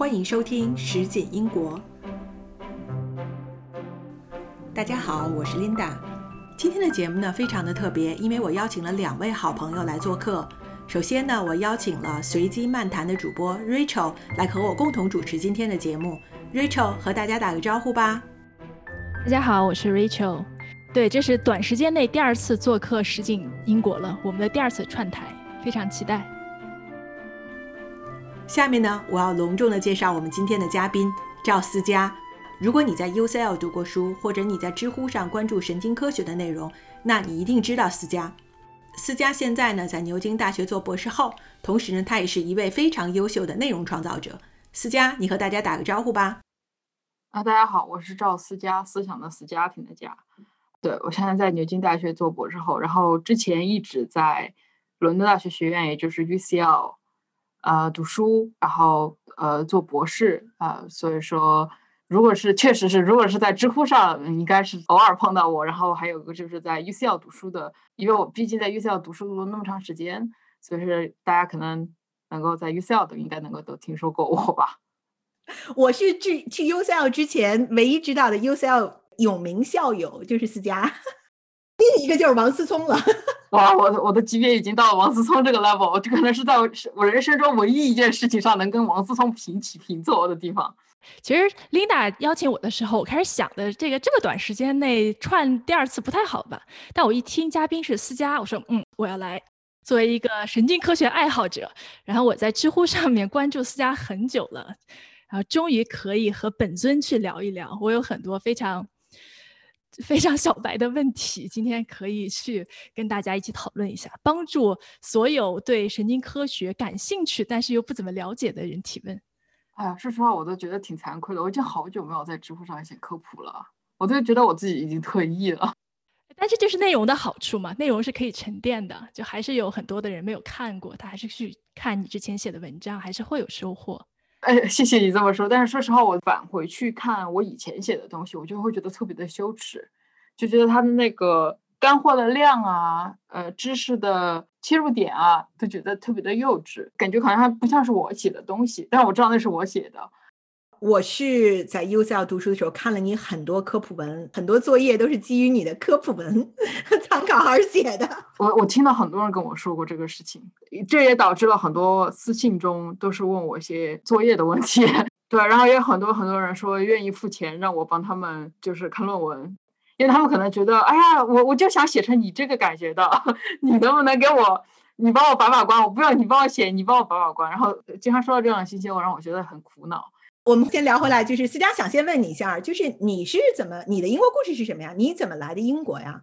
欢迎收听《实景英国》。大家好，我是 Linda。今天的节目呢，非常的特别，因为我邀请了两位好朋友来做客。首先呢，我邀请了随机漫谈的主播 Rachel 来和我共同主持今天的节目。Rachel 和大家打个招呼吧。大家好，我是 Rachel。对，这是短时间内第二次做客实景英国了，我们的第二次串台，非常期待。下面呢，我要隆重的介绍我们今天的嘉宾赵思佳。如果你在 UCL 读过书，或者你在知乎上关注神经科学的内容，那你一定知道思佳。思佳现在呢在牛津大学做博士后，同时呢，他也是一位非常优秀的内容创造者。思佳，你和大家打个招呼吧。啊，大家好，我是赵思佳，思想的思，家庭的家。对我现在在牛津大学做博士后，然后之前一直在伦敦大学学院，也就是 UCL。呃，读书，然后呃，做博士啊，所以说，如果是确实是，如果是在知乎上，应该是偶尔碰到我。然后还有个就是在 UCL 读书的，因为我毕竟在 UCL 读书了那么长时间，所以说大家可能能够在 UCL 都应该能够都听说过我吧。我是去去 UCL 之前唯一知道的 UCL 有名校友就是思佳，另一个就是王思聪了。哇，我我的级别已经到了王思聪这个 level，我这可能是在我人生中唯一一件事情上能跟王思聪平起平坐的地方。其实 Linda 邀请我的时候，我开始想的这个这么短时间内串第二次不太好吧？但我一听嘉宾是思佳，我说嗯，我要来。作为一个神经科学爱好者，然后我在知乎上面关注思佳很久了，然后终于可以和本尊去聊一聊。我有很多非常。非常小白的问题，今天可以去跟大家一起讨论一下，帮助所有对神经科学感兴趣但是又不怎么了解的人提问。哎呀，说实话，我都觉得挺惭愧的，我已经好久没有在知乎上写科普了，我都觉得我自己已经退役了。但这就是内容的好处嘛，内容是可以沉淀的，就还是有很多的人没有看过，他还是去看你之前写的文章，还是会有收获。哎，谢谢你这么说。但是说实话，我返回去看我以前写的东西，我就会觉得特别的羞耻，就觉得他的那个干货的量啊，呃，知识的切入点啊，都觉得特别的幼稚，感觉好像不像是我写的东西。但我知道那是我写的。我是在 UCL 读书的时候看了你很多科普文，很多作业都是基于你的科普文参考而写的。我我听到很多人跟我说过这个事情，这也导致了很多私信中都是问我一些作业的问题。对，然后也有很多很多人说愿意付钱让我帮他们就是看论文，因为他们可能觉得，哎呀，我我就想写成你这个感觉的，你能不能给我，你帮我把把关？我不要你帮我写，你帮我把把关。然后经常收到这样的信息，我让我觉得很苦恼。我们先聊回来，就是思佳想先问你一下，就是你是怎么，你的英国故事是什么呀？你怎么来的英国呀？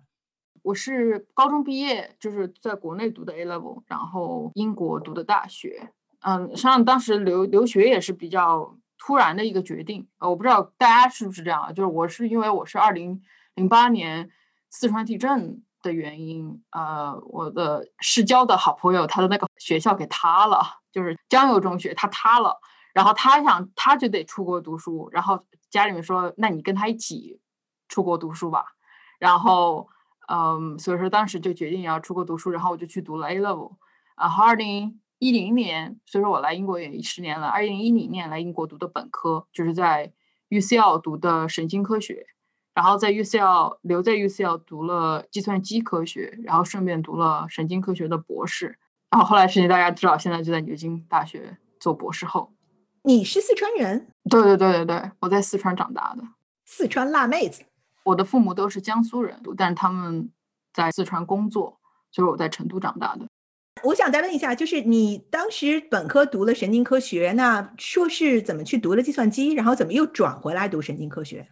我是高中毕业，就是在国内读的 A level，然后英国读的大学。嗯，实际上当时留留学也是比较突然的一个决定。呃，我不知道大家是不是这样，就是我是因为我是二零零八年四川地震的原因，呃，我的市郊的好朋友他的那个学校给塌了，就是江油中学，它塌了。然后他想，他就得出国读书。然后家里面说：“那你跟他一起出国读书吧。”然后，嗯，所以说当时就决定要出国读书。然后我就去读了 A level。然后二零一零年，所以说我来英国也十年了。二零一零年来英国读的本科，就是在 UCL 读的神经科学。然后在 UCL 留在 UCL 读了计算机科学，然后顺便读了神经科学的博士。然后后来事情大家知道，现在就在牛津大学做博士后。你是四川人？对对对对对，我在四川长大的，四川辣妹子。我的父母都是江苏人，但是他们在四川工作，所以我在成都长大的。我想再问一下，就是你当时本科读了神经科学，那硕士怎么去读了计算机，然后怎么又转回来读神经科学？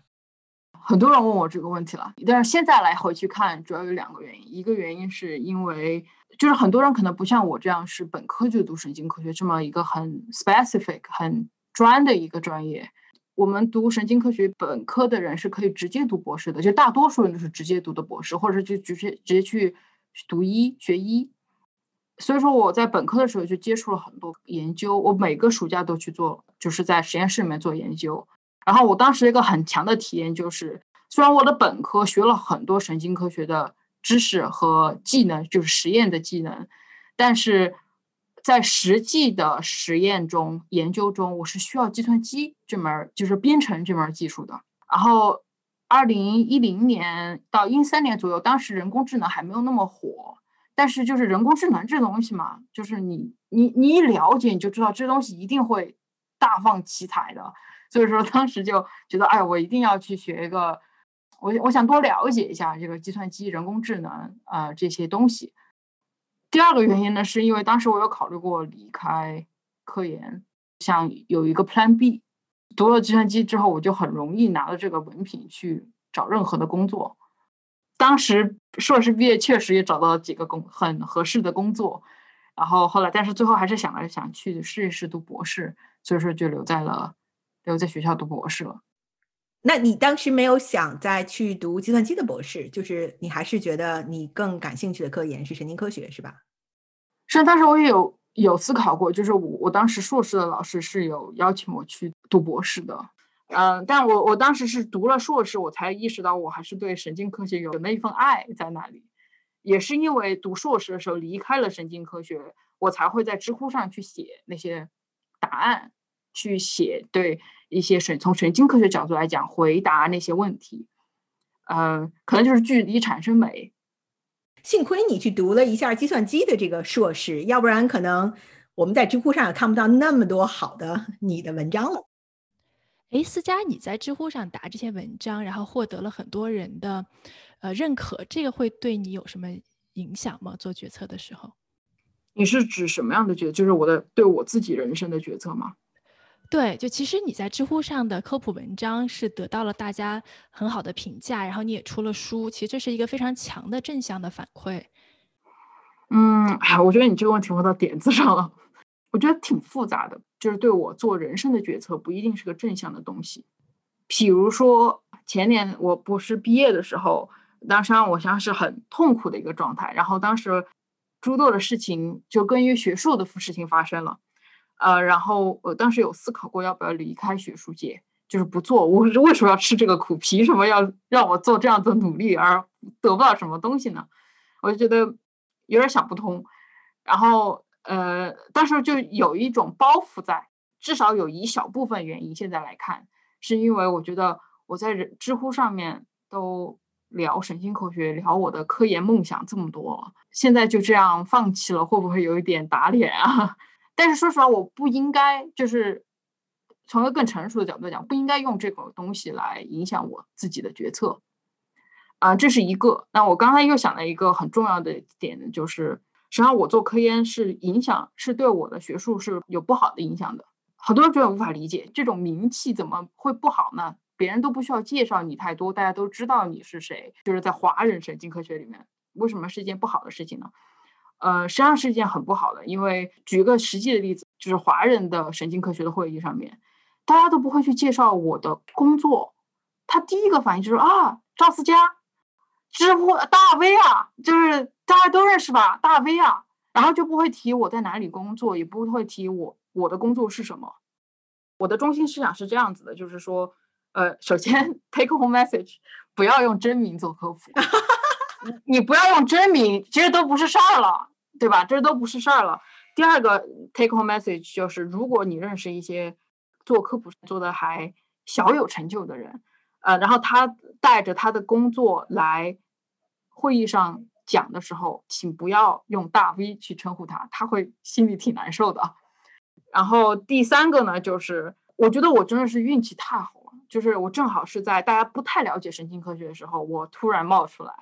很多人问我这个问题了，但是现在来回去看，主要有两个原因。一个原因是因为。就是很多人可能不像我这样是本科就读神经科学这么一个很 specific 很专的一个专业。我们读神经科学本科的人是可以直接读博士的，就大多数人都是直接读的博士，或者是就直接直接去读医学医。所以说我在本科的时候就接触了很多研究，我每个暑假都去做，就是在实验室里面做研究。然后我当时一个很强的体验就是，虽然我的本科学了很多神经科学的。知识和技能就是实验的技能，但是在实际的实验中、研究中，我是需要计算机这门就是编程这门技术的。然后，二零一零年到一三年左右，当时人工智能还没有那么火，但是就是人工智能这东西嘛，就是你你你一了解，你就知道这东西一定会大放奇彩的。所以说，当时就觉得，哎，我一定要去学一个，我我想多了解一下这个计算机、人工智能啊这些东西。第二个原因呢，是因为当时我有考虑过离开科研，想有一个 Plan B。读了计算机之后，我就很容易拿到这个文凭去找任何的工作。当时硕士毕业，确实也找到了几个工很合适的工作。然后后来，但是最后还是想来想去试一试读博士，所以说就留在了留在学校读博士了。那你当时没有想再去读计算机的博士，就是你还是觉得你更感兴趣的科研是神经科学，是吧？是，当时我也有。有思考过，就是我我当时硕士的老师是有邀请我去读博士的，嗯，但我我当时是读了硕士，我才意识到我还是对神经科学有那一份爱在那里，也是因为读硕士的时候离开了神经科学，我才会在知乎上去写那些答案，去写对一些神从神经科学角度来讲回答那些问题，嗯，可能就是距离产生美。幸亏你去读了一下计算机的这个硕士，要不然可能我们在知乎上也看不到那么多好的你的文章了。哎，思佳，你在知乎上答这些文章，然后获得了很多人的呃认可，这个会对你有什么影响吗？做决策的时候？你是指什么样的决？就是我的对我自己人生的决策吗？对，就其实你在知乎上的科普文章是得到了大家很好的评价，然后你也出了书，其实这是一个非常强的正向的反馈。嗯，哎，我觉得你这个问题问到点子上了，我觉得挺复杂的，就是对我做人生的决策不一定是个正向的东西。譬如说前年我博士毕业的时候，当时我想是很痛苦的一个状态，然后当时诸多的事情就跟于学术的事情发生了。呃，然后我当时有思考过要不要离开学术界，就是不做。我为什么要吃这个苦？凭什么要让我做这样的努力而得不到什么东西呢？我就觉得有点想不通。然后，呃，当时就有一种包袱在，至少有一小部分原因。现在来看，是因为我觉得我在知乎上面都聊神经科学，聊我的科研梦想这么多了，现在就这样放弃了，会不会有一点打脸啊？但是说实话，我不应该就是从一个更成熟的角度讲，不应该用这个东西来影响我自己的决策啊，这是一个。那我刚才又想了一个很重要的点，就是实际上我做科研是影响，是对我的学术是有不好的影响的。很多人觉得无法理解，这种名气怎么会不好呢？别人都不需要介绍你太多，大家都知道你是谁，就是在华人神经科学里面，为什么是一件不好的事情呢？呃，实际上是一件很不好的，因为举个实际的例子，就是华人的神经科学的会议上面，大家都不会去介绍我的工作，他第一个反应就是啊，赵思佳，知乎大 V 啊，就是大家都认识吧，大 V 啊，然后就不会提我在哪里工作，也不会提我我的工作是什么。我的中心思想是这样子的，就是说，呃，首先 take home message，不要用真名做科普。你不要用真名，其实都不是事儿了，对吧？这都不是事儿了。第二个 take home message 就是，如果你认识一些做科普做的还小有成就的人，呃，然后他带着他的工作来会议上讲的时候，请不要用大 V 去称呼他，他会心里挺难受的。然后第三个呢，就是我觉得我真的是运气太好了，就是我正好是在大家不太了解神经科学的时候，我突然冒出来。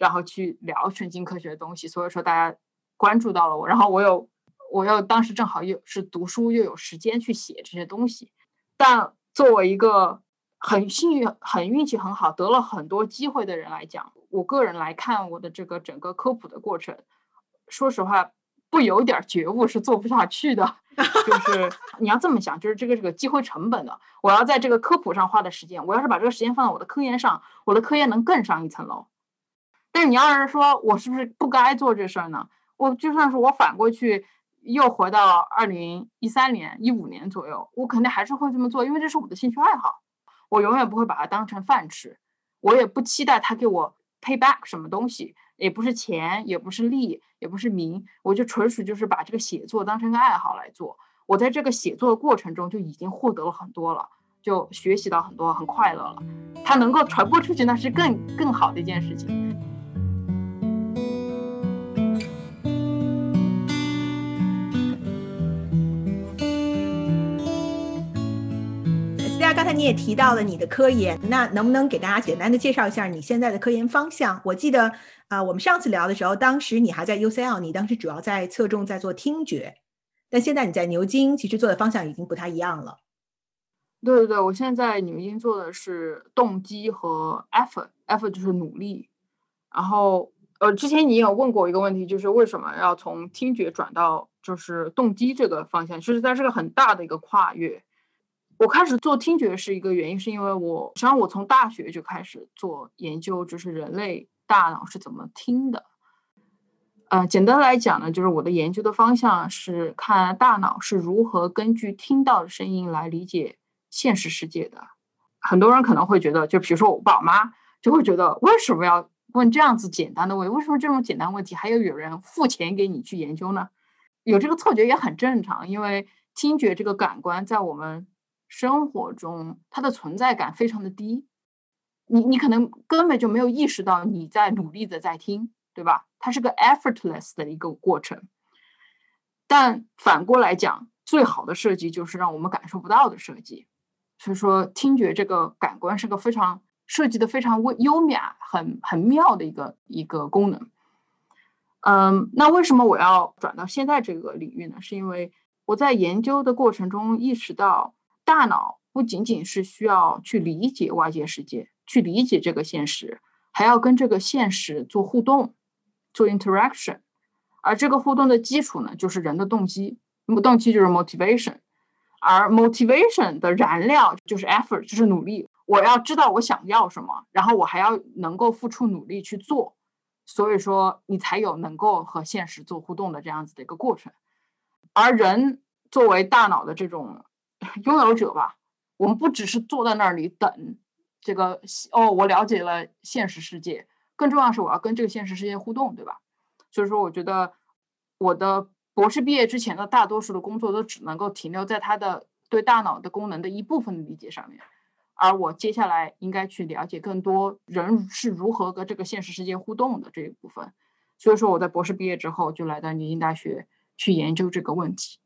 然后去聊神经科学的东西，所以说大家关注到了我，然后我又我又当时正好又是读书又有时间去写这些东西，但作为一个很幸运、很运气很好、得了很多机会的人来讲，我个人来看我的这个整个科普的过程，说实话不有点觉悟是做不下去的，就是你要这么想，就是这个这个机会成本的，我要在这个科普上花的时间，我要是把这个时间放到我的科研上，我的科研能更上一层楼。但你要是说我是不是不该做这事儿呢？我就算是我反过去又回到二零一三年、一五年左右，我肯定还是会这么做，因为这是我的兴趣爱好。我永远不会把它当成饭吃，我也不期待他给我 pay back 什么东西。也不是钱，也不是利，也不是名，我就纯属就是把这个写作当成个爱好来做。我在这个写作的过程中就已经获得了很多了，就学习到很多，很快乐了。它能够传播出去，那是更更好的一件事情。才你也提到了你的科研，那能不能给大家简单的介绍一下你现在的科研方向？我记得啊，我们上次聊的时候，当时你还在 UCL，你当时主要在侧重在做听觉，但现在你在牛津，其实做的方向已经不太一样了。对对对，我现在在牛津做的是动机和 effort，effort 就是努力。然后呃，之前你有问过一个问题，就是为什么要从听觉转到就是动机这个方向？其实它是个很大的一个跨越。我开始做听觉是一个原因，是因为我实际上我从大学就开始做研究，就是人类大脑是怎么听的。呃，简单来讲呢，就是我的研究的方向是看大脑是如何根据听到的声音来理解现实世界的。很多人可能会觉得，就比如说我爸妈就会觉得，为什么要问这样子简单的问题？为什么这种简单问题还要有人付钱给你去研究呢？有这个错觉也很正常，因为听觉这个感官在我们。生活中，它的存在感非常的低，你你可能根本就没有意识到你在努力的在听，对吧？它是个 effortless 的一个过程。但反过来讲，最好的设计就是让我们感受不到的设计。所以说，听觉这个感官是个非常设计的非常微优雅、很很妙的一个一个功能。嗯，那为什么我要转到现在这个领域呢？是因为我在研究的过程中意识到。大脑不仅仅是需要去理解外界世界，去理解这个现实，还要跟这个现实做互动，做 interaction。而这个互动的基础呢，就是人的动机。那么动机就是 motivation，而 motivation 的燃料就是 effort，就是努力。我要知道我想要什么，然后我还要能够付出努力去做。所以说，你才有能够和现实做互动的这样子的一个过程。而人作为大脑的这种。拥有者吧，我们不只是坐在那里等这个哦，我了解了现实世界，更重要是我要跟这个现实世界互动，对吧？所以说，我觉得我的博士毕业之前的大多数的工作都只能够停留在他的对大脑的功能的一部分的理解上面，而我接下来应该去了解更多人是如何跟这个现实世界互动的这一部分。所以说，我在博士毕业之后就来到牛津大学去研究这个问题。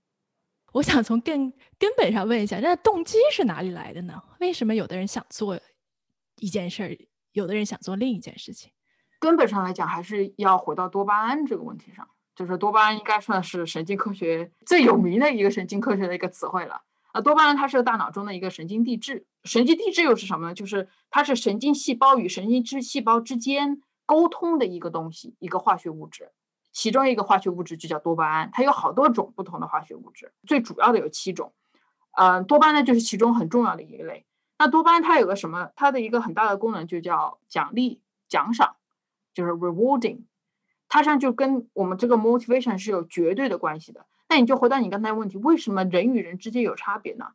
我想从更根本上问一下，那动机是哪里来的呢？为什么有的人想做一件事儿，有的人想做另一件事情？根本上来讲，还是要回到多巴胺这个问题上。就是多巴胺应该算是神经科学最有名的一个神经科学的一个词汇了。啊，多巴胺它是大脑中的一个神经递质，神经递质又是什么呢？就是它是神经细胞与神经质细胞之间沟通的一个东西，一个化学物质。其中一个化学物质就叫多巴胺，它有好多种不同的化学物质，最主要的有七种。嗯，多巴胺呢就是其中很重要的一类。那多巴胺它有个什么？它的一个很大的功能就叫奖励、奖赏，就是 rewarding。它上就跟我们这个 motivation 是有绝对的关系的。那你就回到你刚才问题，为什么人与人之间有差别呢？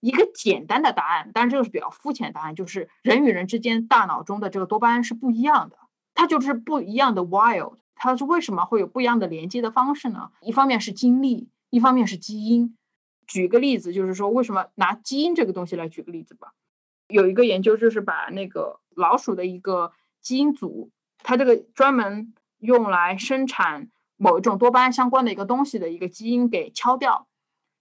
一个简单的答案，当然这个是比较肤浅的答案，就是人与人之间大脑中的这个多巴胺是不一样的，它就是不一样的 wild。它是为什么会有不一样的连接的方式呢？一方面是经历，一方面是基因。举个例子，就是说为什么拿基因这个东西来举个例子吧。有一个研究就是把那个老鼠的一个基因组，它这个专门用来生产某一种多巴胺相关的一个东西的一个基因给敲掉，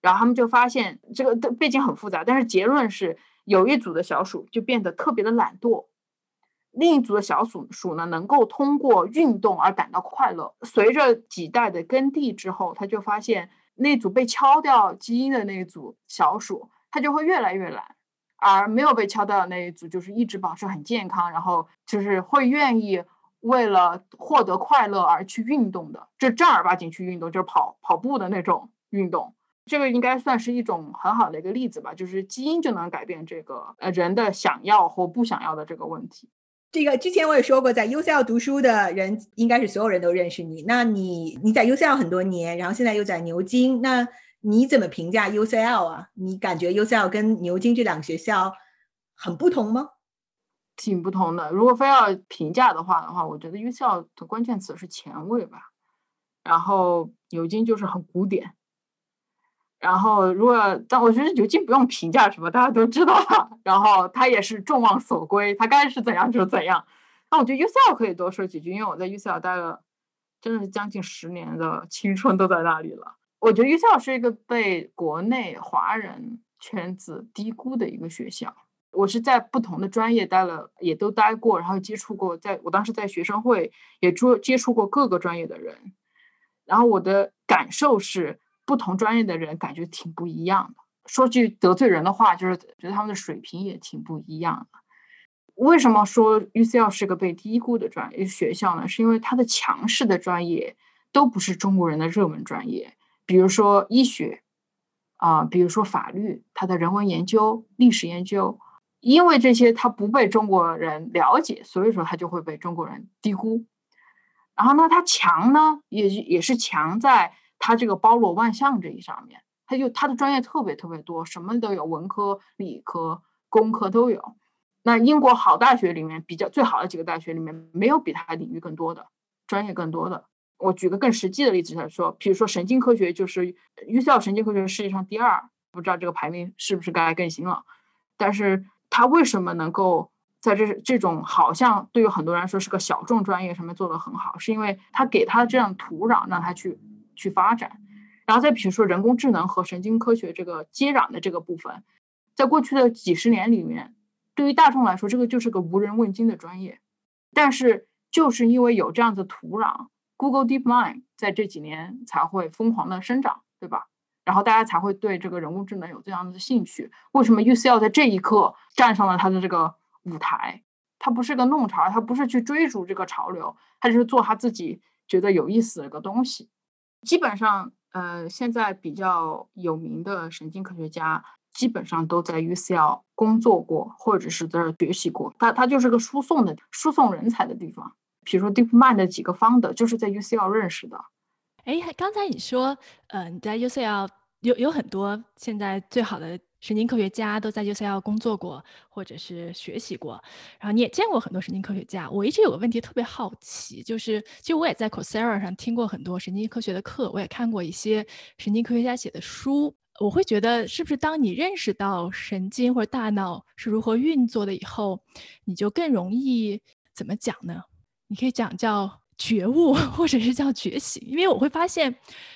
然后他们就发现这个的背景很复杂，但是结论是有一组的小鼠就变得特别的懒惰。另一组的小鼠鼠呢，能够通过运动而感到快乐。随着几代的耕地之后，他就发现那组被敲掉基因的那一组小鼠，它就会越来越懒，而没有被敲掉的那一组就是一直保持很健康，然后就是会愿意为了获得快乐而去运动的，就正儿八经去运动，就是跑跑步的那种运动。这个应该算是一种很好的一个例子吧，就是基因就能改变这个呃人的想要或不想要的这个问题。这个之前我也说过，在 UCL 读书的人应该是所有人都认识你。那你你在 UCL 很多年，然后现在又在牛津，那你怎么评价 UCL 啊？你感觉 UCL 跟牛津这两个学校很不同吗？挺不同的。如果非要评价的话的话，我觉得 UCL 的关键词是前卫吧，然后牛津就是很古典。然后，如果但我觉得牛津不用评价什么，大家都知道了。然后他也是众望所归，他该是怎样就怎样。那我觉得 UCL 可以多说几句，因为我在 UCL 待了真的是将近十年的青春都在那里了。我觉得 UCL 是一个被国内华人圈子低估的一个学校。我是在不同的专业待了，也都待过，然后接触过，在我当时在学生会也接接触过各个专业的人，然后我的感受是。不同专业的人感觉挺不一样的。说句得罪人的话，就是觉得他们的水平也挺不一样的。为什么说 UCL 是个被低估的专业学校呢？是因为它的强势的专业都不是中国人的热门专业，比如说医学啊，比如说法律，它的人文研究、历史研究，因为这些它不被中国人了解，所以说它就会被中国人低估。然后呢，它强呢，也也是强在。它这个包罗万象这一上面，它就它的专业特别特别多，什么都有，文科、理科、工科都有。那英国好大学里面比较最好的几个大学里面，没有比它领域更多的专业更多的。我举个更实际的例子来说，比如说神经科学，就是 UCL 神经科学世界上第二，不知道这个排名是不是该更新了。但是它为什么能够在这这种好像对于很多人来说是个小众专业上面做得很好，是因为它给它这样土壤让它去。去发展，然后再比如说人工智能和神经科学这个接壤的这个部分，在过去的几十年里面，对于大众来说，这个就是个无人问津的专业。但是就是因为有这样的土壤，Google DeepMind 在这几年才会疯狂的生长，对吧？然后大家才会对这个人工智能有这样的兴趣。为什么 UCL 在这一刻站上了它的这个舞台？它不是个弄潮，它不是去追逐这个潮流，它就是做他自己觉得有意思的一个东西。基本上，呃，现在比较有名的神经科学家基本上都在 UCL 工作过，或者是在这学习过。它它就是个输送的输送人才的地方。比如说 DeepMind 的几个方的，就是在 UCL 认识的。哎，刚才你说，呃，你在 UCL 有有很多现在最好的。神经科学家都在 UCL 工作过，或者是学习过，然后你也见过很多神经科学家。我一直有个问题特别好奇，就是其实我也在 Coursera 上听过很多神经科学的课，我也看过一些神经科学家写的书。我会觉得，是不是当你认识到神经或者大脑是如何运作的以后，你就更容易怎么讲呢？你可以讲叫觉悟，或者是叫觉醒。因为我会发现，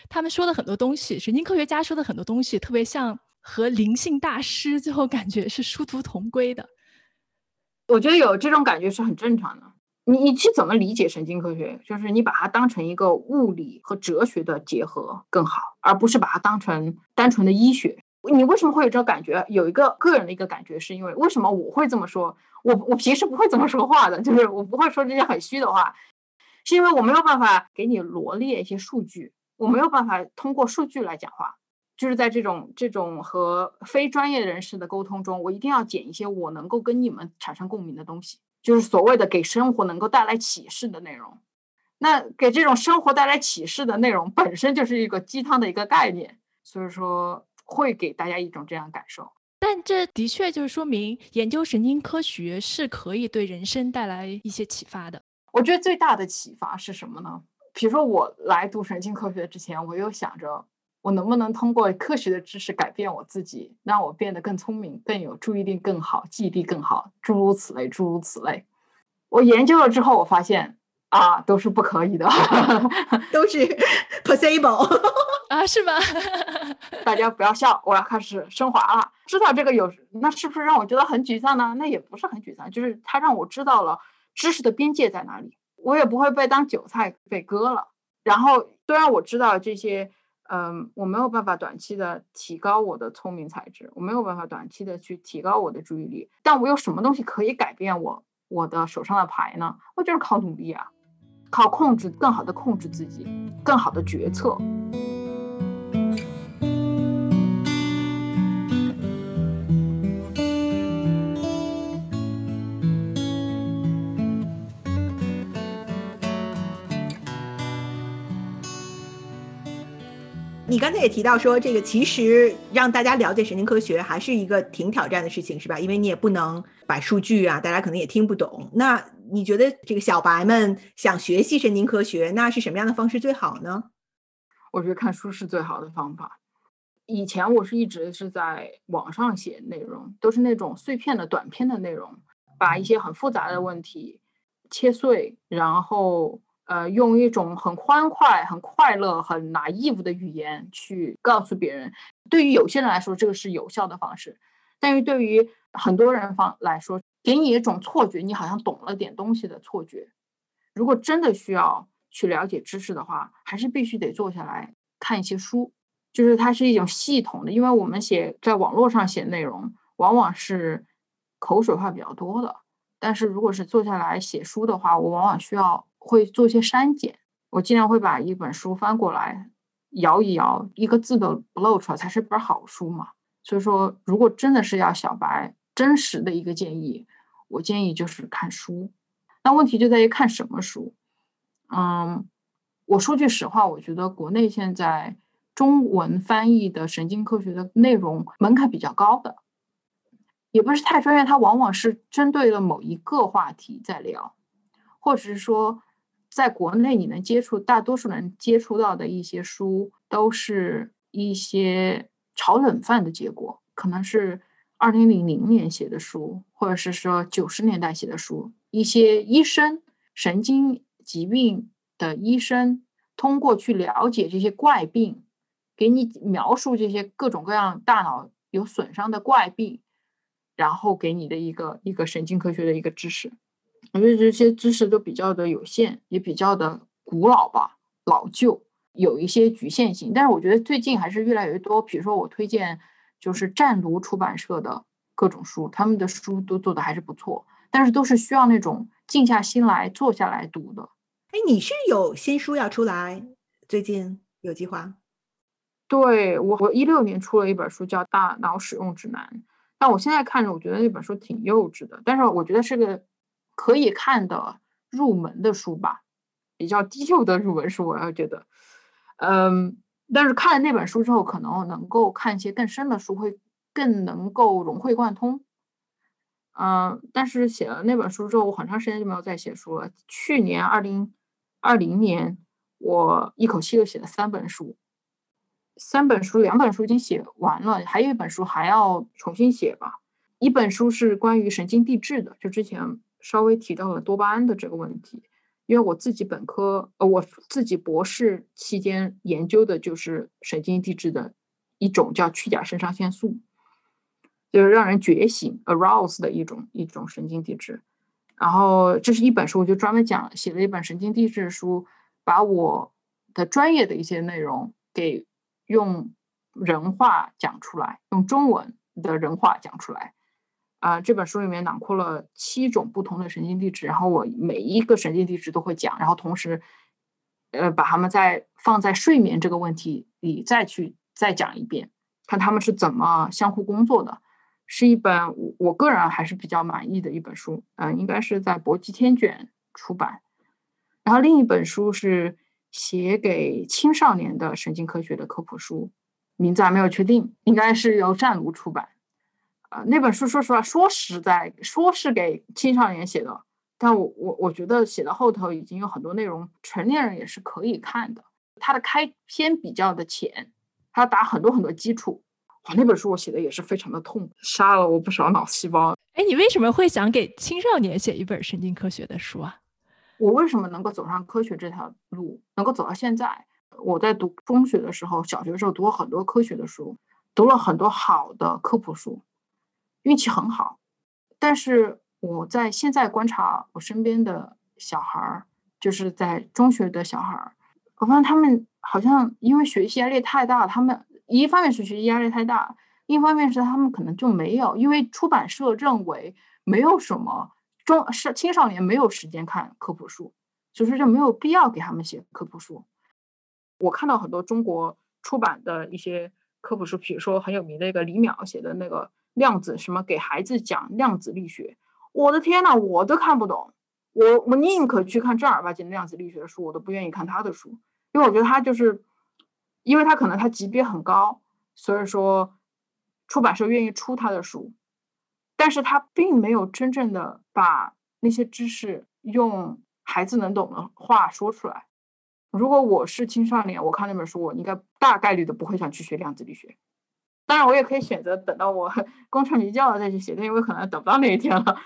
他们说的很多东西，神经科学家说的很多东西，特别像。和灵性大师最后感觉是殊途同归的，我觉得有这种感觉是很正常的。你你去怎么理解神经科学？就是你把它当成一个物理和哲学的结合更好，而不是把它当成单纯的医学。你为什么会有这种感觉？有一个个人的一个感觉，是因为为什么我会这么说？我我平时不会这么说话的，就是我不会说这些很虚的话，是因为我没有办法给你罗列一些数据，我没有办法通过数据来讲话。就是在这种这种和非专业人士的沟通中，我一定要捡一些我能够跟你们产生共鸣的东西，就是所谓的给生活能够带来启示的内容。那给这种生活带来启示的内容本身就是一个鸡汤的一个概念，所以说会给大家一种这样感受。但这的确就是说明研究神经科学是可以对人生带来一些启发的。我觉得最大的启发是什么呢？比如说我来读神经科学之前，我又想着。我能不能通过科学的知识改变我自己，让我变得更聪明、更有注意力更好、记忆力更好，诸如此类，诸如此类。我研究了之后，我发现啊，都是不可以的，都是 placeable 啊，是吗？大家不要笑，我要开始升华了。知道这个有，那是不是让我觉得很沮丧呢？那也不是很沮丧，就是它让我知道了知识的边界在哪里，我也不会被当韭菜被割了。然后，虽然我知道这些。嗯，我没有办法短期的提高我的聪明才智，我没有办法短期的去提高我的注意力，但我有什么东西可以改变我我的手上的牌呢？我就是靠努力啊，靠控制，更好的控制自己，更好的决策。刚才也提到说，这个其实让大家了解神经科学还是一个挺挑战的事情，是吧？因为你也不能摆数据啊，大家可能也听不懂。那你觉得这个小白们想学习神经科学，那是什么样的方式最好呢？我觉得看书是最好的方法。以前我是一直是在网上写内容，都是那种碎片的短篇的内容，把一些很复杂的问题切碎，然后。呃，用一种很欢快、很快乐、很 naive 的语言去告诉别人，对于有些人来说，这个是有效的方式；但是对于很多人方来说，给你一种错觉，你好像懂了点东西的错觉。如果真的需要去了解知识的话，还是必须得坐下来看一些书，就是它是一种系统的。因为我们写在网络上写内容，往往是口水话比较多的，但是如果是坐下来写书的话，我往往需要。会做些删减，我尽量会把一本书翻过来，摇一摇，一个字都不露出来，才是本好书嘛。所以说，如果真的是要小白真实的一个建议，我建议就是看书。那问题就在于看什么书。嗯，我说句实话，我觉得国内现在中文翻译的神经科学的内容门槛比较高的，也不是太专业，它往往是针对了某一个话题在聊，或者是说。在国内，你能接触大多数人接触到的一些书，都是一些炒冷饭的结果，可能是二零零零年写的书，或者是说九十年代写的书。一些医生、神经疾病的医生，通过去了解这些怪病，给你描述这些各种各样大脑有损伤的怪病，然后给你的一个一个神经科学的一个知识。我觉得这些知识都比较的有限，也比较的古老吧，老旧，有一些局限性。但是我觉得最近还是越来越多。比如说，我推荐就是湛读出版社的各种书，他们的书都做的还是不错，但是都是需要那种静下心来坐下来读的。哎，你是有新书要出来？最近有计划？对我，我一六年出了一本书叫《大脑使用指南》，但我现在看着，我觉得那本书挺幼稚的，但是我觉得是个。可以看的入门的书吧，比较低幼的入门书，我要觉得，嗯，但是看了那本书之后，可能能够看一些更深的书，会更能够融会贯通。嗯，但是写了那本书之后，我很长时间就没有再写书了。去年二零二零年，我一口气又写了三本书，三本书，两本书已经写完了，还有一本书还要重新写吧。一本书是关于神经递质的，就之前。稍微提到了多巴胺的这个问题，因为我自己本科呃，我自己博士期间研究的就是神经递质的一种叫去甲肾上腺素，就是让人觉醒 arouse 的一种一种神经递质。然后这是一本书，我就专门讲写了一本神经递质书，把我的专业的一些内容给用人话讲出来，用中文的人话讲出来。啊，这本书里面囊括了七种不同的神经递质，然后我每一个神经递质都会讲，然后同时，呃，把它们再放在睡眠这个问题里再去再讲一遍，看他们是怎么相互工作的，是一本我个人还是比较满意的一本书，嗯，应该是在博济天卷出版。然后另一本书是写给青少年的神经科学的科普书，名字还没有确定，应该是由湛卢出版。啊，那本书说实话，说实在，说是给青少年写的，但我我我觉得写到后头已经有很多内容，成年人也是可以看的。它的开篇比较的浅，它打很多很多基础。哇，那本书我写的也是非常的痛，杀了我不少脑细胞。哎，你为什么会想给青少年写一本神经科学的书啊？我为什么能够走上科学这条路，能够走到现在？我在读中学的时候，小学的时候读了很多科学的书，读了很多好的科普书。运气很好，但是我在现在观察我身边的小孩儿，就是在中学的小孩儿，我发现他们好像因为学习压力太大，他们一方面是学习压力太大，一方面是他们可能就没有，因为出版社认为没有什么中是青少年没有时间看科普书，所以说就没有必要给他们写科普书。我看到很多中国出版的一些科普书，比如说很有名的一个李淼写的那个。量子什么给孩子讲量子力学？我的天呐，我都看不懂。我我宁可去看正儿八经的量子力学的书，我都不愿意看他的书，因为我觉得他就是因为他可能他级别很高，所以说出版社愿意出他的书，但是他并没有真正的把那些知识用孩子能懂的话说出来。如果我是青少年，我看那本书，我应该大概率的不会想去学量子力学。当然，我也可以选择等到我功成名就了再去写，因为可能等不到那一天了。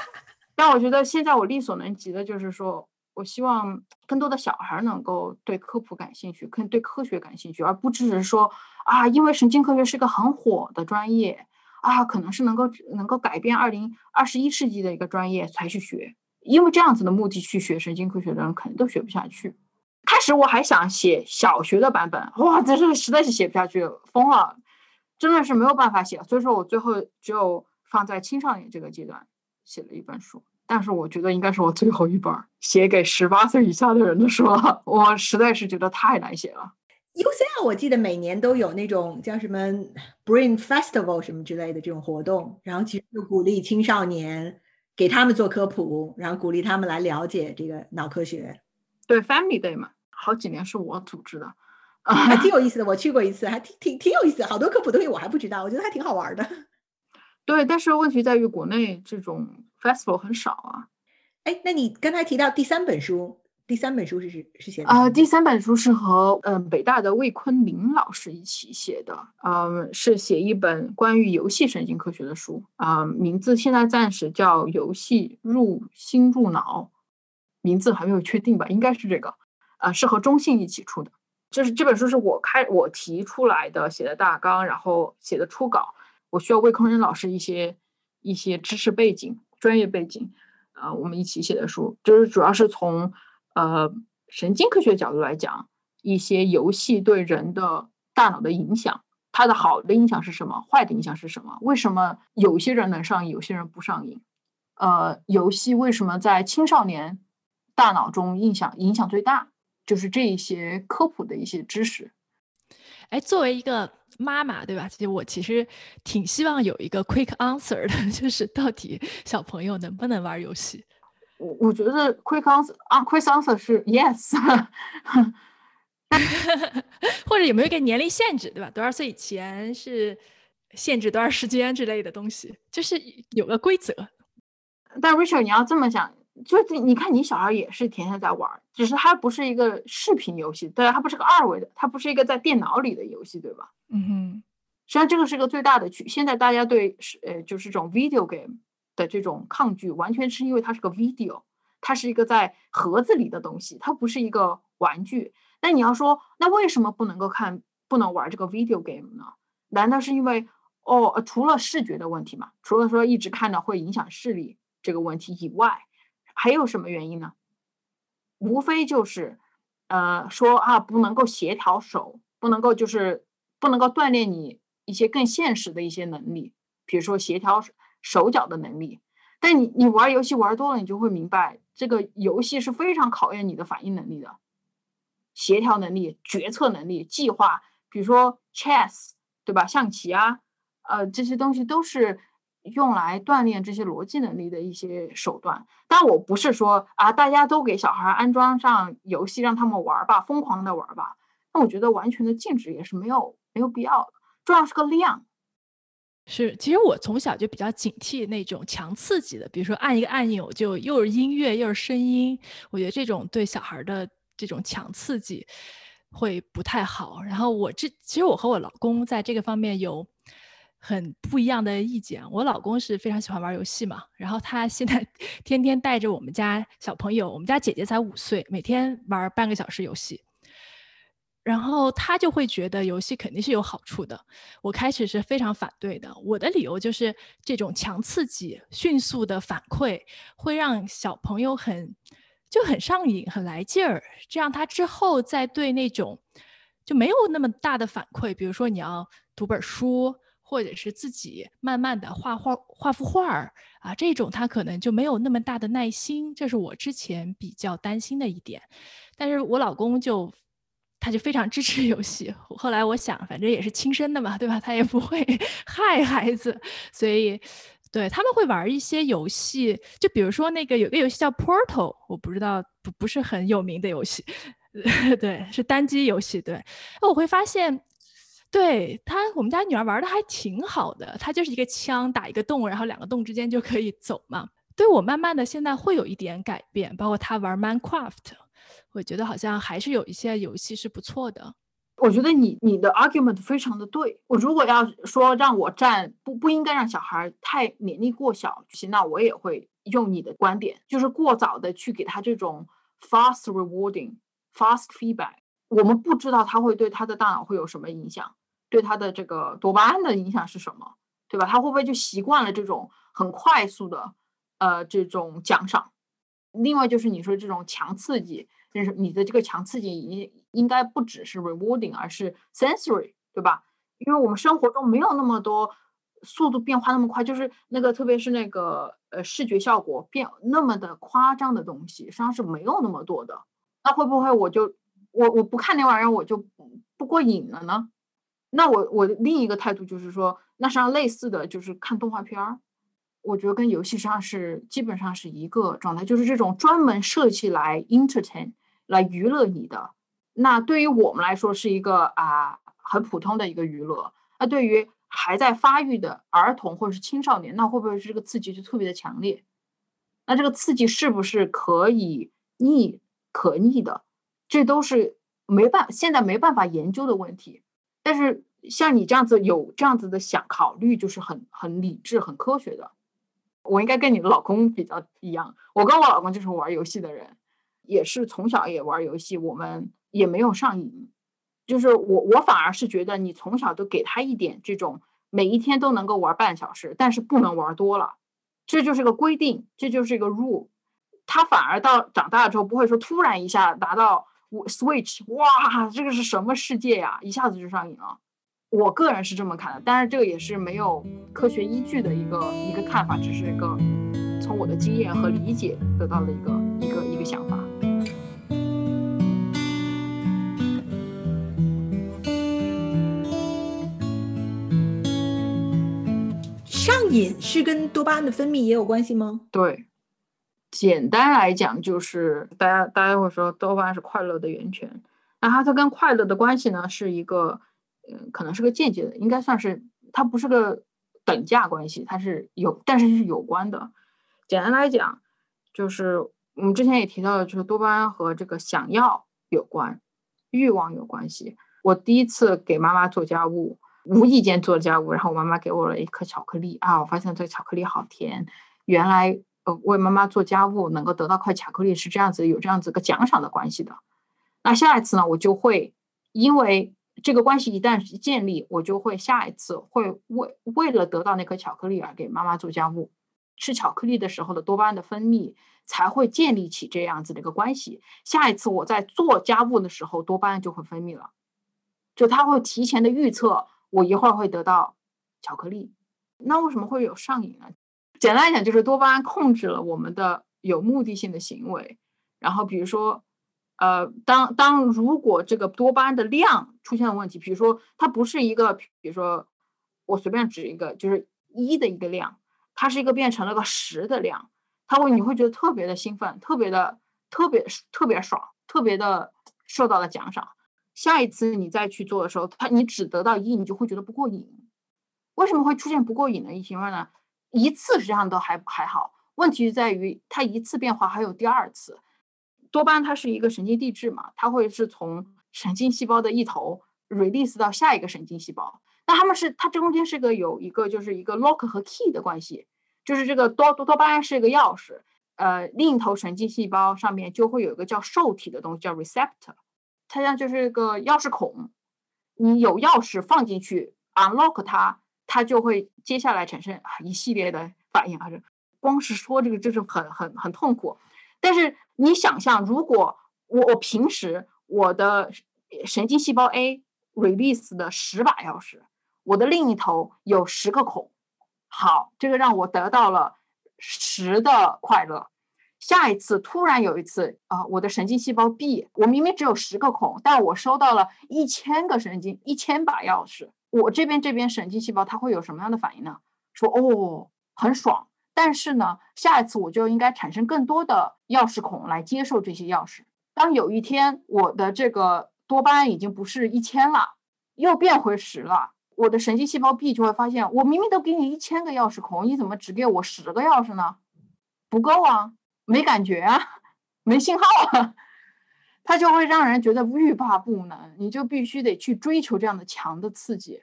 但我觉得现在我力所能及的就是说，我希望更多的小孩能够对科普感兴趣，更对科学感兴趣，而不只是说啊，因为神经科学是个很火的专业啊，可能是能够能够改变二零二十一世纪的一个专业才去学，因为这样子的目的去学神经科学的人肯定都学不下去。开始我还想写小学的版本，哇，这是实在是写不下去，疯了，真的是没有办法写，所以说我最后只有放在青少年这个阶段写了一本书。但是我觉得应该是我最后一本写给十八岁以下的人的书了，我实在是觉得太难写了。UCL 我记得每年都有那种叫什么 Brain Festival 什么之类的这种活动，然后其实就鼓励青少年给他们做科普，然后鼓励他们来了解这个脑科学。对 Family Day 嘛，好几年是我组织的，还挺 有意思的。我去过一次，还挺挺挺有意思，好多科普东西我还不知道，我觉得还挺好玩的。对，但是问题在于国内这种。Festival 很少啊，哎，那你刚才提到第三本书，第三本书是是是写啊，第三本书是和嗯北大的魏坤林老师一起写的，嗯，是写一本关于游戏神经科学的书啊，名字现在暂时叫《游戏入心入脑》，名字还没有确定吧，应该是这个，啊，是和中信一起出的，就是这本书是我开我提出来的，写的大纲，然后写的初稿，我需要魏坤林老师一些一些知识背景。专业背景，呃，我们一起写的书，就是主要是从呃神经科学角度来讲，一些游戏对人的大脑的影响，它的好的影响是什么，坏的影响是什么？为什么有些人能上瘾，有些人不上瘾？呃，游戏为什么在青少年大脑中影响影响最大？就是这一些科普的一些知识。哎，作为一个。妈妈对吧？其实我其实挺希望有一个 quick answer 的，就是到底小朋友能不能玩游戏？我我觉得 quick answer 啊，quick answer 是 yes，或者有没有一个年龄限制，对吧？多少岁以前是限制多少时间之类的东西，就是有个规则。但 Rachel，你要这么想。就是你看，你小孩也是天天在玩，只是它不是一个视频游戏，对，它不是个二维的，它不是一个在电脑里的游戏，对吧？嗯哼。实际上，这个是个最大的区。现在大家对是呃，就是这种 video game 的这种抗拒，完全是因为它是个 video，它是一个在盒子里的东西，它不是一个玩具。那你要说，那为什么不能够看，不能玩这个 video game 呢？难道是因为哦，除了视觉的问题嘛？除了说一直看着会影响视力这个问题以外？还有什么原因呢？无非就是，呃，说啊，不能够协调手，不能够就是不能够锻炼你一些更现实的一些能力，比如说协调手脚的能力。但你你玩游戏玩多了，你就会明白，这个游戏是非常考验你的反应能力的，协调能力、决策能力、计划，比如说 chess，对吧？象棋啊，呃，这些东西都是。用来锻炼这些逻辑能力的一些手段，但我不是说啊，大家都给小孩安装上游戏让他们玩吧，疯狂的玩吧。那我觉得完全的禁止也是没有没有必要的，重要是个量。是，其实我从小就比较警惕那种强刺激的，比如说按一个按钮就又是音乐又是声音，我觉得这种对小孩的这种强刺激会不太好。然后我这其实我和我老公在这个方面有。很不一样的意见。我老公是非常喜欢玩游戏嘛，然后他现在 天天带着我们家小朋友，我们家姐姐才五岁，每天玩半个小时游戏，然后他就会觉得游戏肯定是有好处的。我开始是非常反对的，我的理由就是这种强刺激、迅速的反馈会让小朋友很就很上瘾、很来劲儿，这样他之后再对那种就没有那么大的反馈，比如说你要读本书。或者是自己慢慢的画画画幅画儿啊，这种他可能就没有那么大的耐心，这是我之前比较担心的一点。但是我老公就他就非常支持游戏。后来我想，反正也是亲生的嘛，对吧？他也不会 害孩子，所以对他们会玩一些游戏，就比如说那个有个游戏叫 Portal，我不知道不不是很有名的游戏。对，是单机游戏。对，我会发现，对他，我们家女儿玩的还挺好的。她就是一个枪打一个洞，然后两个洞之间就可以走嘛。对我慢慢的现在会有一点改变，包括她玩 Minecraft，我觉得好像还是有一些游戏是不错的。我觉得你你的 argument 非常的对。我如果要说让我站不不应该让小孩太年龄过小，那我也会用你的观点，就是过早的去给他这种 fast rewarding。Fast feedback，我们不知道他会对他的大脑会有什么影响，对他的这个多巴胺的影响是什么，对吧？他会不会就习惯了这种很快速的呃这种奖赏？另外就是你说这种强刺激，就是你的这个强刺激应应该不只是 rewarding，而是 sensory，对吧？因为我们生活中没有那么多速度变化那么快，就是那个特别是那个呃视觉效果变那么的夸张的东西，实际上是没有那么多的。那会不会我就我我不看那玩意儿我就不过瘾了呢？那我我另一个态度就是说，那实际上类似的就是看动画片儿，我觉得跟游戏上是基本上是一个状态，就是这种专门设计来 entertain 来娱乐你的。那对于我们来说是一个啊很普通的一个娱乐，那对于还在发育的儿童或者是青少年，那会不会是这个刺激就特别的强烈？那这个刺激是不是可以逆？可逆的，这都是没办现在没办法研究的问题。但是像你这样子有这样子的想考虑，就是很很理智、很科学的。我应该跟你的老公比较一样，我跟我老公就是玩游戏的人，也是从小也玩游戏，我们也没有上瘾。就是我我反而是觉得你从小都给他一点这种，每一天都能够玩半小时，但是不能玩多了，这就是个规定，这就是一个 rule。他反而到长大了之后，不会说突然一下达到 Switch，哇，这个是什么世界呀？一下子就上瘾了。我个人是这么看的，但是这个也是没有科学依据的一个一个看法，只是一个从我的经验和理解得到的一个一个一个想法。上瘾是跟多巴胺的分泌也有关系吗？对。简单来讲，就是大家大家会说多巴胺是快乐的源泉。那它它跟快乐的关系呢，是一个，嗯，可能是个间接的，应该算是它不是个等价关系，它是有，但是是有关的。简单来讲，就是我们之前也提到了，就是多巴胺和这个想要有关，欲望有关系。我第一次给妈妈做家务，无意间做家务，然后我妈妈给我了一颗巧克力啊，我发现这个巧克力好甜，原来。为妈妈做家务能够得到块巧克力是这样子，有这样子个奖赏的关系的。那下一次呢，我就会因为这个关系一旦建立，我就会下一次会为为了得到那颗巧克力而给妈妈做家务。吃巧克力的时候的多巴胺的分泌才会建立起这样子的一个关系。下一次我在做家务的时候，多巴胺就会分泌了，就它会提前的预测我一会儿会得到巧克力。那为什么会有上瘾呢？简单来讲，就是多巴胺控制了我们的有目的性的行为。然后，比如说，呃，当当如果这个多巴胺的量出现了问题，比如说它不是一个，比如说我随便指一个，就是一的一个量，它是一个变成了个十的量，它会你会觉得特别的兴奋，特别的特别特别爽，特别的受到了奖赏。下一次你再去做的时候，它你只得到一，你就会觉得不过瘾。为什么会出现不过瘾的一情况呢？一次实际上都还还好，问题在于它一次变化还有第二次。多巴胺它是一个神经递质嘛，它会是从神经细胞的一头 release 到下一个神经细胞。那它们是它这中间是个有一个就是一个 lock 和 key 的关系，就是这个多多多巴胺是一个钥匙，呃，另一头神经细胞上面就会有一个叫受体的东西叫 receptor，它像就是一个钥匙孔，你有钥匙放进去 unlock 它。它就会接下来产生一系列的反应，还是光是说这个就是很很很痛苦。但是你想象，如果我我平时我的神经细胞 A release 的十把钥匙，我的另一头有十个孔，好，这个让我得到了十的快乐。下一次突然有一次啊，我的神经细胞 B，我明明只有十个孔，但我收到了一千个神经一千把钥匙。我这边这边神经细胞它会有什么样的反应呢？说哦，很爽，但是呢，下一次我就应该产生更多的钥匙孔来接受这些钥匙。当有一天我的这个多巴胺已经不是一千了，又变回十了，我的神经细胞壁就会发现，我明明都给你一千个钥匙孔，你怎么只给我十个钥匙呢？不够啊，没感觉啊，没信号啊，它就会让人觉得欲罢不能，你就必须得去追求这样的强的刺激，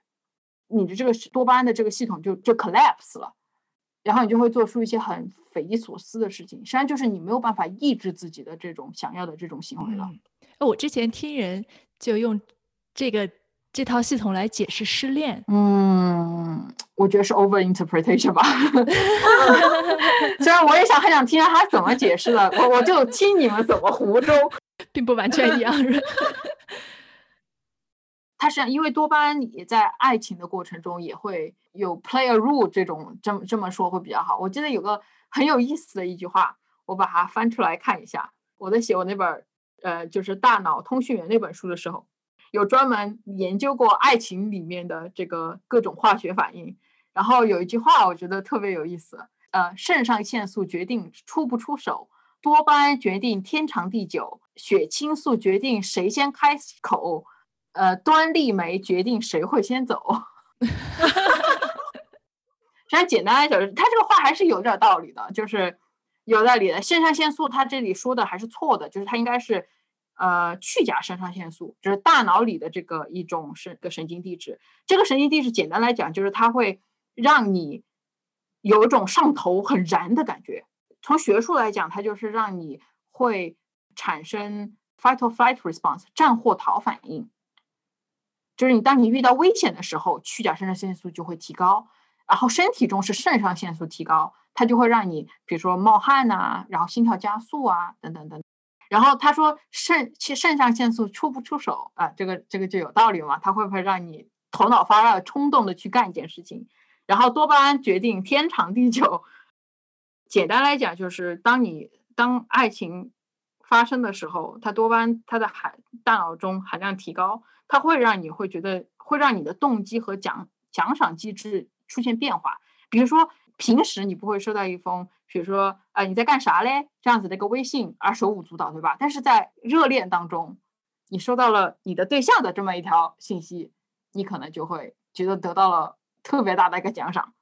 你的这个多巴胺的这个系统就就 collapse 了。然后你就会做出一些很匪夷所思的事情，实际上就是你没有办法抑制自己的这种想要的这种行为了。我之前听人就用这个这套系统来解释失恋，嗯，我觉得是 over interpretation 吧。虽然我也想很想听他怎么解释的，我我就听你们怎么胡诌，并不完全一样。它 是 因为多巴胺，你在爱情的过程中也会有 play a role，这种这么这么说会比较好。我记得有个很有意思的一句话，我把它翻出来看一下。我在写我那本呃，就是《大脑通讯员》那本书的时候，有专门研究过爱情里面的这个各种化学反应。然后有一句话，我觉得特别有意思。呃，肾上腺素决定出不出手，多巴胺决定天长地久，血清素决定谁先开口。呃，端粒酶决定谁会先走。实际上，简单来讲，他这个话还是有点道理的，就是有道理的。肾上腺素，他这里说的还是错的，就是它应该是呃去甲肾上腺素，就是大脑里的这个一种神个神经递质。这个神经递质，简单来讲，就是它会让你有一种上头很燃的感觉。从学术来讲，它就是让你会产生 fight or flight response，战或逃反应。就是你，当你遇到危险的时候，去甲肾上腺素就会提高，然后身体中是肾上腺素提高，它就会让你，比如说冒汗呐，然后心跳加速啊，等等等。然后他说肾其肾上腺素出不出手啊？这个这个就有道理嘛？它会不会让你头脑发热、冲动的去干一件事情？然后多巴胺决定天长地久。简单来讲，就是当你当爱情发生的时候，它多巴胺它的含大脑中含量提高。它会让你会觉得，会让你的动机和奖奖赏机制出现变化。比如说，平时你不会收到一封，比如说，呃，你在干啥嘞？这样子的一个微信，而手舞足蹈，对吧？但是在热恋当中，你收到了你的对象的这么一条信息，你可能就会觉得得到了特别大的一个奖赏，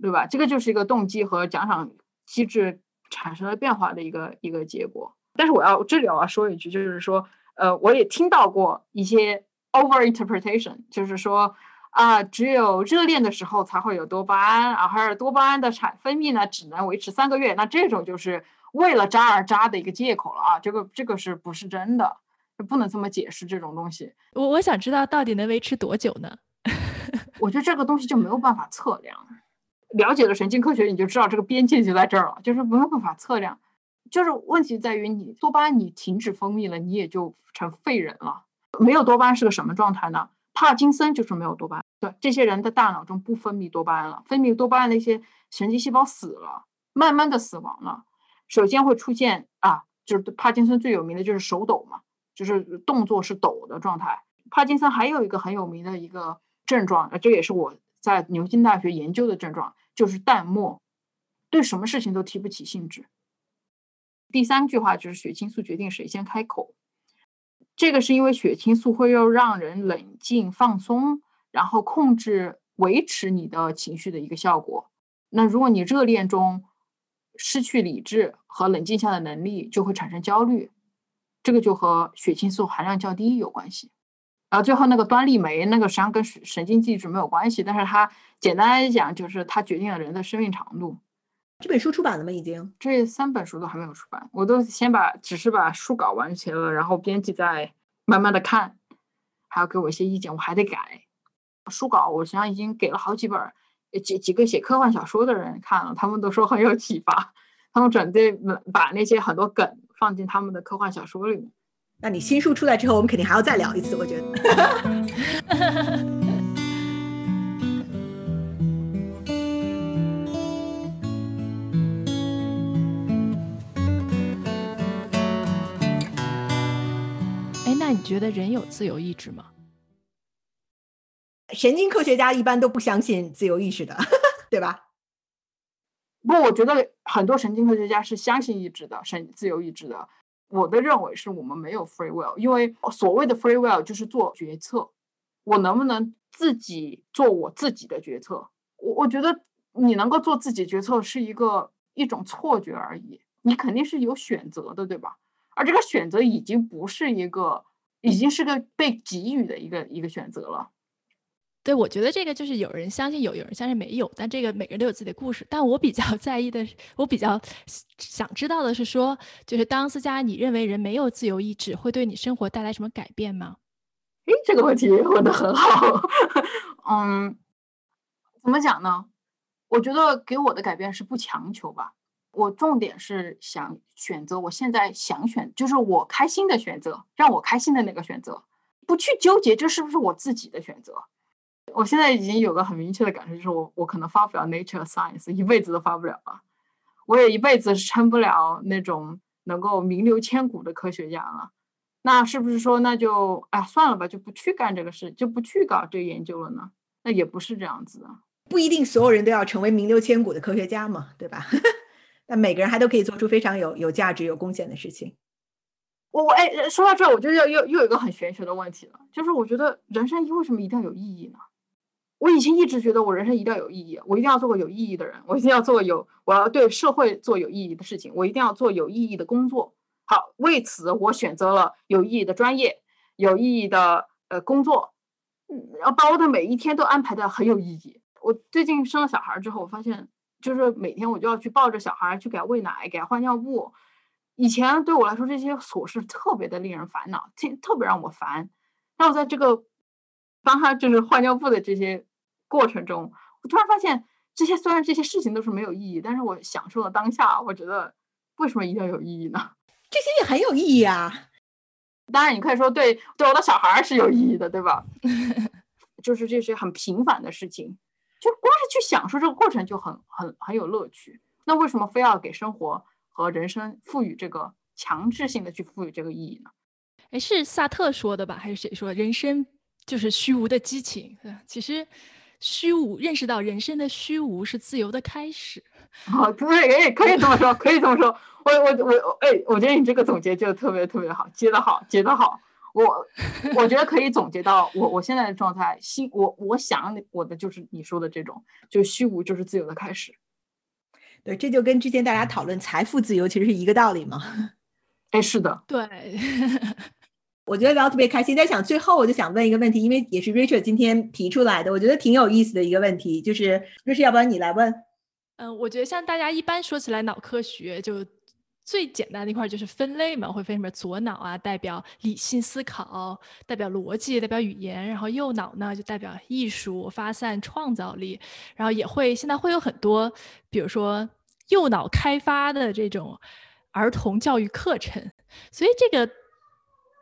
对吧？这个就是一个动机和奖赏机制产生了变化的一个一个结果。但是我要这里我要说一句，就是说，呃，我也听到过一些。Over interpretation 就是说啊，只有热恋的时候才会有多巴胺，而多巴胺的产分泌呢，只能维持三个月。那这种就是为了渣而渣的一个借口了啊！这个这个是不是真的？不能这么解释这种东西。我我想知道到底能维持多久呢？我觉得这个东西就没有办法测量。了解了神经科学，你就知道这个边界就在这儿了，就是没有办法测量。就是问题在于你多巴胺你停止分泌了，你也就成废人了。没有多巴胺是个什么状态呢？帕金森就是没有多巴胺。对，这些人的大脑中不分泌多巴胺了，分泌多巴胺的一些神经细胞死了，慢慢的死亡了。首先会出现啊，就是帕金森最有名的就是手抖嘛，就是动作是抖的状态。帕金森还有一个很有名的一个症状，这也是我在牛津大学研究的症状，就是淡漠，对什么事情都提不起兴致。第三句话就是血清素决定谁先开口。这个是因为血清素会要让人冷静放松，然后控制维持你的情绪的一个效果。那如果你热恋中失去理智和冷静下的能力，就会产生焦虑，这个就和血清素含量较低有关系。然后最后那个端粒酶，那个实际上跟神经递质没有关系，但是它简单来讲就是它决定了人的生命长度。这本书出版了吗？已经，这三本书都还没有出版，我都先把只是把书稿完成了，然后编辑在慢慢的看，还要给我一些意见，我还得改书稿。我实际上已经给了好几本几几个写科幻小说的人看了，他们都说很有启发，他们准备把那些很多梗放进他们的科幻小说里面。那你新书出来之后，我们肯定还要再聊一次，我觉得。你觉得人有自由意志吗？神经科学家一般都不相信自由意识的，对吧？不，我觉得很多神经科学家是相信意志的，神自由意志的。我的认为是我们没有 free will，因为所谓的 free will 就是做决策，我能不能自己做我自己的决策？我我觉得你能够做自己决策是一个一种错觉而已，你肯定是有选择的，对吧？而这个选择已经不是一个，已经是个被给予的一个一个选择了。对，我觉得这个就是有人相信有，有人相信没有，但这个每个人都有自己的故事。但我比较 在意的，我比较想知道的是说，就是当思佳，你认为人没有自由意志会对你生活带来什么改变吗？诶，这个问题问的很好。嗯，怎么讲呢？我觉得给我的改变是不强求吧。我重点是想选择我现在想选，就是我开心的选择，让我开心的那个选择，不去纠结这是不是我自己的选择。我现在已经有个很明确的感受，就是我我可能发不了 Nature Science，一辈子都发不了了。我也一辈子是撑不了那种能够名留千古的科学家了。那是不是说那就哎算了吧，就不去干这个事，就不去搞这个研究了呢？那也不是这样子的，不一定所有人都要成为名留千古的科学家嘛，对吧？但每个人还都可以做出非常有有价值、有贡献的事情。我我哎，说到这儿，我就要又又有一个很玄学的问题了，就是我觉得人生为什么一定要有意义呢？我以前一直觉得我人生一定要有意义，我一定要做个有意义的人，我一定要做有，我要对社会做有意义的事情，我一定要做有意义的工作。好，为此我选择了有意义的专业，有意义的呃工作，然后把我的每一天都安排的很有意义。我最近生了小孩之后，我发现就是每天我就要去抱着小孩去给他喂奶，给他换尿布。以前对我来说这些琐事特别的令人烦恼，特特别让我烦。那我在这个帮他就是换尿布的这些。过程中，我突然发现，这些虽然这些事情都是没有意义，但是我享受了当下。我觉得，为什么一定要有意义呢？这些也很有意义啊！当然，你可以说对对我的小孩是有意义的，对吧？就是这些很平凡的事情，就光是去享受这个过程就很很很有乐趣。那为什么非要给生活和人生赋予这个强制性的去赋予这个意义呢？哎，是萨特说的吧？还是谁说人生就是虚无的激情？其实。虚无，认识到人生的虚无是自由的开始。好，可以，可以，可以这么说，可以这么说。我，我，我，哎，我觉得你这个总结就特别特别好，接的好，接的好。我，我觉得可以总结到我我现在的状态，心，我我想我的就是你说的这种，就虚无就是自由的开始。对，这就跟之前大家讨论财富自由其实是一个道理嘛。哎，是的，对。我觉得聊特别开心，在想最后我就想问一个问题，因为也是 Richard 今天提出来的，我觉得挺有意思的一个问题，就是 Richard，要不然你来问？嗯，我觉得像大家一般说起来脑科学，就最简单的一块就是分类嘛，会分什么左脑啊，代表理性思考，代表逻辑，代表语言，然后右脑呢就代表艺术发散创造力，然后也会现在会有很多，比如说右脑开发的这种儿童教育课程，所以这个。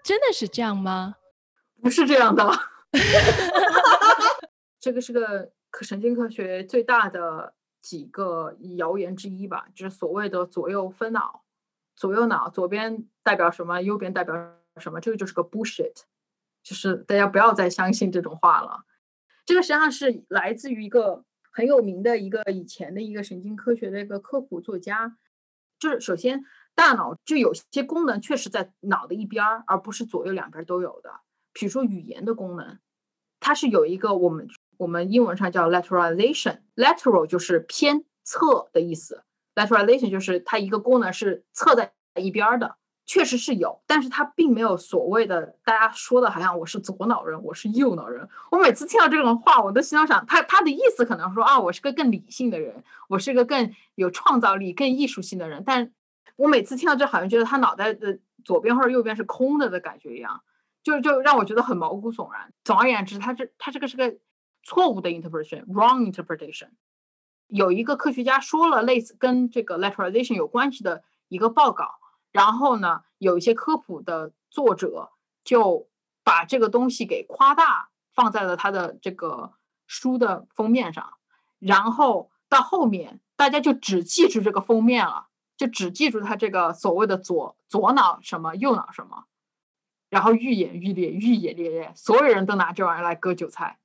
真的是这样吗？不是这样的，这个是个可神经科学最大的几个谣言之一吧，就是所谓的左右分脑，左右脑，左边代表什么，右边代表什么，这个就是个 bullshit，就是大家不要再相信这种话了。这个实际上是来自于一个很有名的一个以前的一个神经科学的一个科普作家，就是首先。大脑就有些功能确实在脑的一边儿，而不是左右两边都有的。比如说语言的功能，它是有一个我们我们英文上叫 lateralization，lateral 就是偏侧的意思，lateralization 就是它一个功能是侧在一边的，确实是有，但是它并没有所谓的大家说的好像我是左脑人，我是右脑人。我每次听到这种话，我都心里想，他他的意思可能说啊，我是个更理性的人，我是个更有创造力、更艺术性的人，但。我每次听到这，好像觉得他脑袋的左边或者右边是空的的感觉一样，就就让我觉得很毛骨悚然。总而言之，他这他这个是个错误的 interpretation，wrong interpretation。有一个科学家说了类似跟这个 lateralization 有关系的一个报告，然后呢，有一些科普的作者就把这个东西给夸大，放在了他的这个书的封面上，然后到后面大家就只记住这个封面了。就只记住他这个所谓的左左脑什么右脑什么，然后愈演愈烈，愈演愈烈，所有人都拿这玩意儿来割韭菜。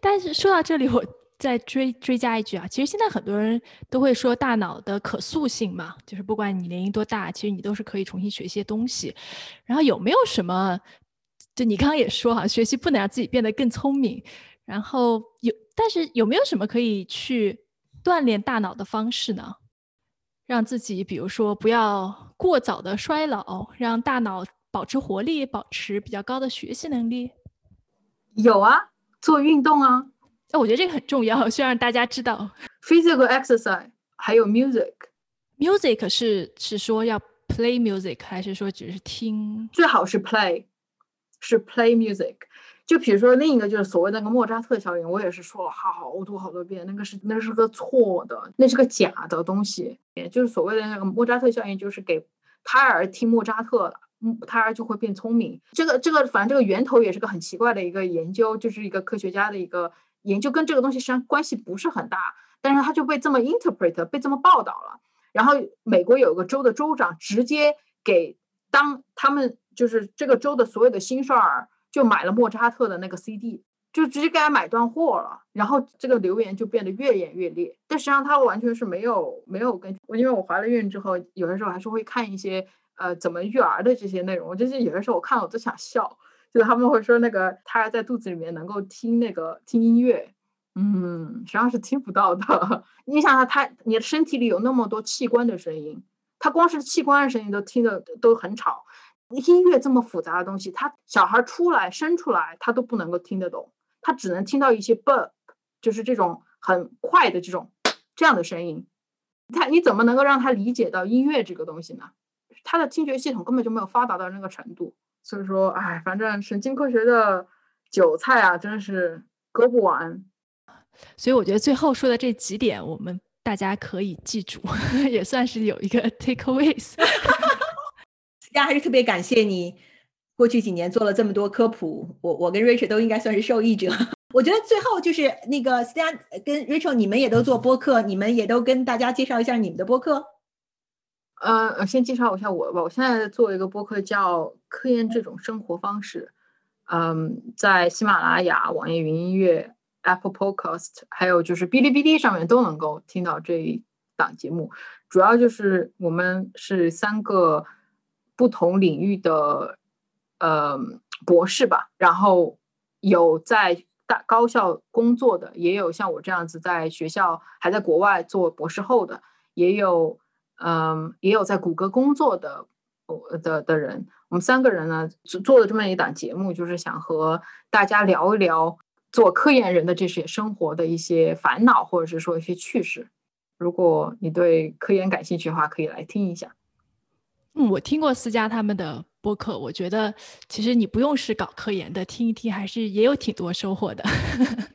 但是说到这里，我再追追加一句啊，其实现在很多人都会说大脑的可塑性嘛，就是不管你年龄多大，其实你都是可以重新学一些东西。然后有没有什么？就你刚刚也说哈，学习不能让自己变得更聪明。然后有，但是有没有什么可以去锻炼大脑的方式呢？让自己比如说不要过早的衰老，让大脑保持活力，保持比较高的学习能力。有啊，做运动啊。那我觉得这个很重要，需要让大家知道。Physical exercise，还有 music。Music 是是说要 play music，还是说只是听？最好是 play，是 play music。就比如说另一个就是所谓那个莫扎特效应，我也是说了好多好多遍，那个是那是个错的，那是个假的东西。也就是所谓的那个莫扎特效应，就是给胎儿听莫扎特，嗯，胎儿就会变聪明。这个这个反正这个源头也是个很奇怪的一个研究，就是一个科学家的一个研究，跟这个东西实际上关系不是很大，但是他就被这么 interpret，被这么报道了。然后美国有个州的州长直接给当他们就是这个州的所有的新生儿。就买了莫扎特的那个 CD，就直接给他买断货了，然后这个留言就变得越演越烈。但实际上他完全是没有没有跟我，因为我怀了孕之后，有的时候还是会看一些呃怎么育儿的这些内容。我就是有的时候我看了我都想笑，就是他们会说那个胎儿在肚子里面能够听那个听音乐，嗯，实际上是听不到的。你想想，他你的身体里有那么多器官的声音，他光是器官的声音都听的都很吵。音乐这么复杂的东西，他小孩出来生出来，他都不能够听得懂，他只能听到一些 “b”，就是这种很快的这种这样的声音。他你怎么能够让他理解到音乐这个东西呢？他的听觉系统根本就没有发达到那个程度。所以说，哎，反正神经科学的韭菜啊，真是割不完。所以我觉得最后说的这几点，我们大家可以记住，也算是有一个 takeaways。大家还是特别感谢你，过去几年做了这么多科普，我我跟 Rachel 都应该算是受益者。我觉得最后就是那个 Stan 跟 Rachel，你们也都做播客，你们也都跟大家介绍一下你们的播客。呃，先介绍一下我吧，我现在做一个播客叫《科研这种生活方式》，嗯，在喜马拉雅、网易云音乐、Apple Podcast，还有就是哔哩哔哩上面都能够听到这一档节目。主要就是我们是三个。不同领域的呃博士吧，然后有在大高校工作的，也有像我这样子在学校还在国外做博士后的，也有嗯也有在谷歌工作的的的人。我们三个人呢做了这么一档节目，就是想和大家聊一聊做科研人的这些生活的一些烦恼，或者是说一些趣事。如果你对科研感兴趣的话，可以来听一下。嗯，我听过思佳他们的播客，我觉得其实你不用是搞科研的，听一听还是也有挺多收获的。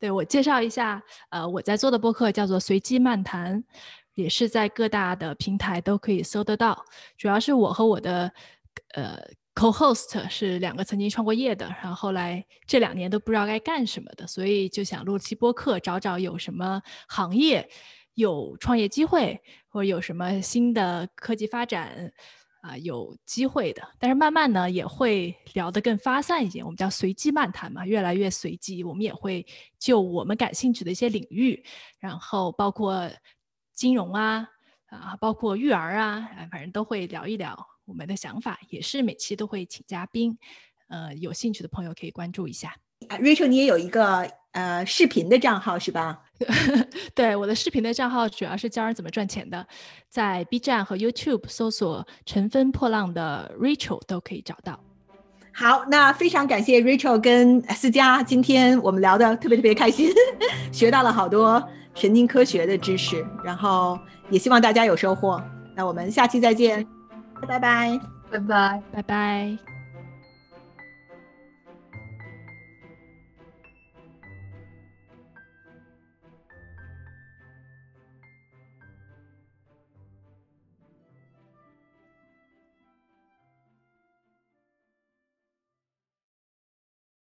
对我介绍一下，呃，我在做的播客叫做随机漫谈，也是在各大的平台都可以搜得到。主要是我和我的呃 co-host 是两个曾经创过业的，然后后来这两年都不知道该干什么的，所以就想录期播客，找找有什么行业。有创业机会，或者有什么新的科技发展，啊，有机会的。但是慢慢呢，也会聊得更发散一点。我们叫随机漫谈嘛，越来越随机。我们也会就我们感兴趣的一些领域，然后包括金融啊，啊，包括育儿啊，反正都会聊一聊我们的想法。也是每期都会请嘉宾，呃，有兴趣的朋友可以关注一下。Rachel，你也有一个呃视频的账号是吧？对，我的视频的账号主要是教人怎么赚钱的，在 B 站和 YouTube 搜索“乘风破浪的 Rachel” 都可以找到。好，那非常感谢 Rachel 跟思佳，今天我们聊的特别特别开心，学到了好多神经科学的知识，然后也希望大家有收获。那我们下期再见，拜拜，拜拜，拜拜。